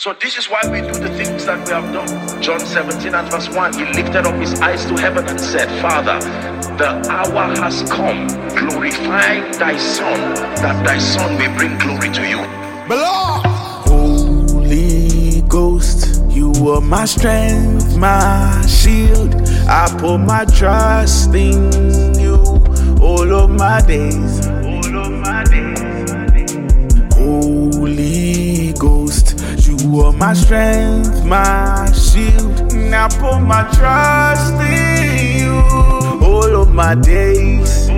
So this is why we do the things that we have done. John 17 and verse 1, he lifted up his eyes to heaven and said, Father, the hour has come. Glorify thy son, that thy son may bring glory to you. Holy Ghost, you are my strength, my shield. I put my trust in you all of my days. My strength, my shield. I put my trust in you all of my days.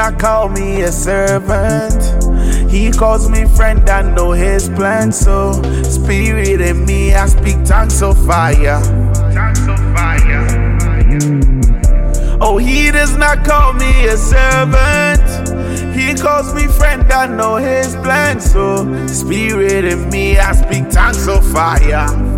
Not call me a servant. He calls me friend and know his plan. So, spirit in me, I speak tongues of fire. Tongues of fire. Oh, he does not call me a servant. He calls me friend, I know his plan. So, spirit in me, I speak tongues of fire.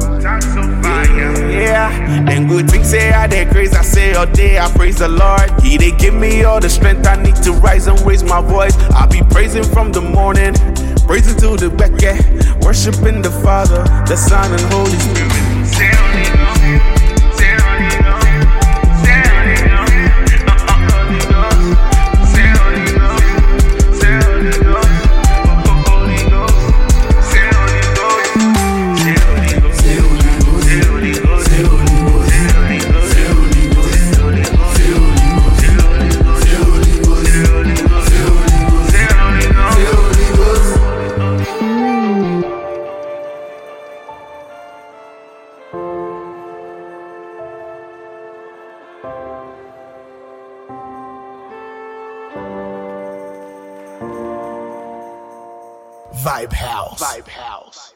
Yeah, and good things say I did grace. I say oh, all day, I praise the Lord. He they give me all the strength I need to rise and raise my voice. I'll be praising from the morning, praising to the back, yeah. Worshiping the Father, the Son, and Holy Spirit. Vibe House. Vibe House.